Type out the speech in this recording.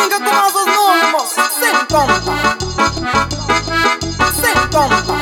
Ninguém que traz os números sem pompa, sem pompa.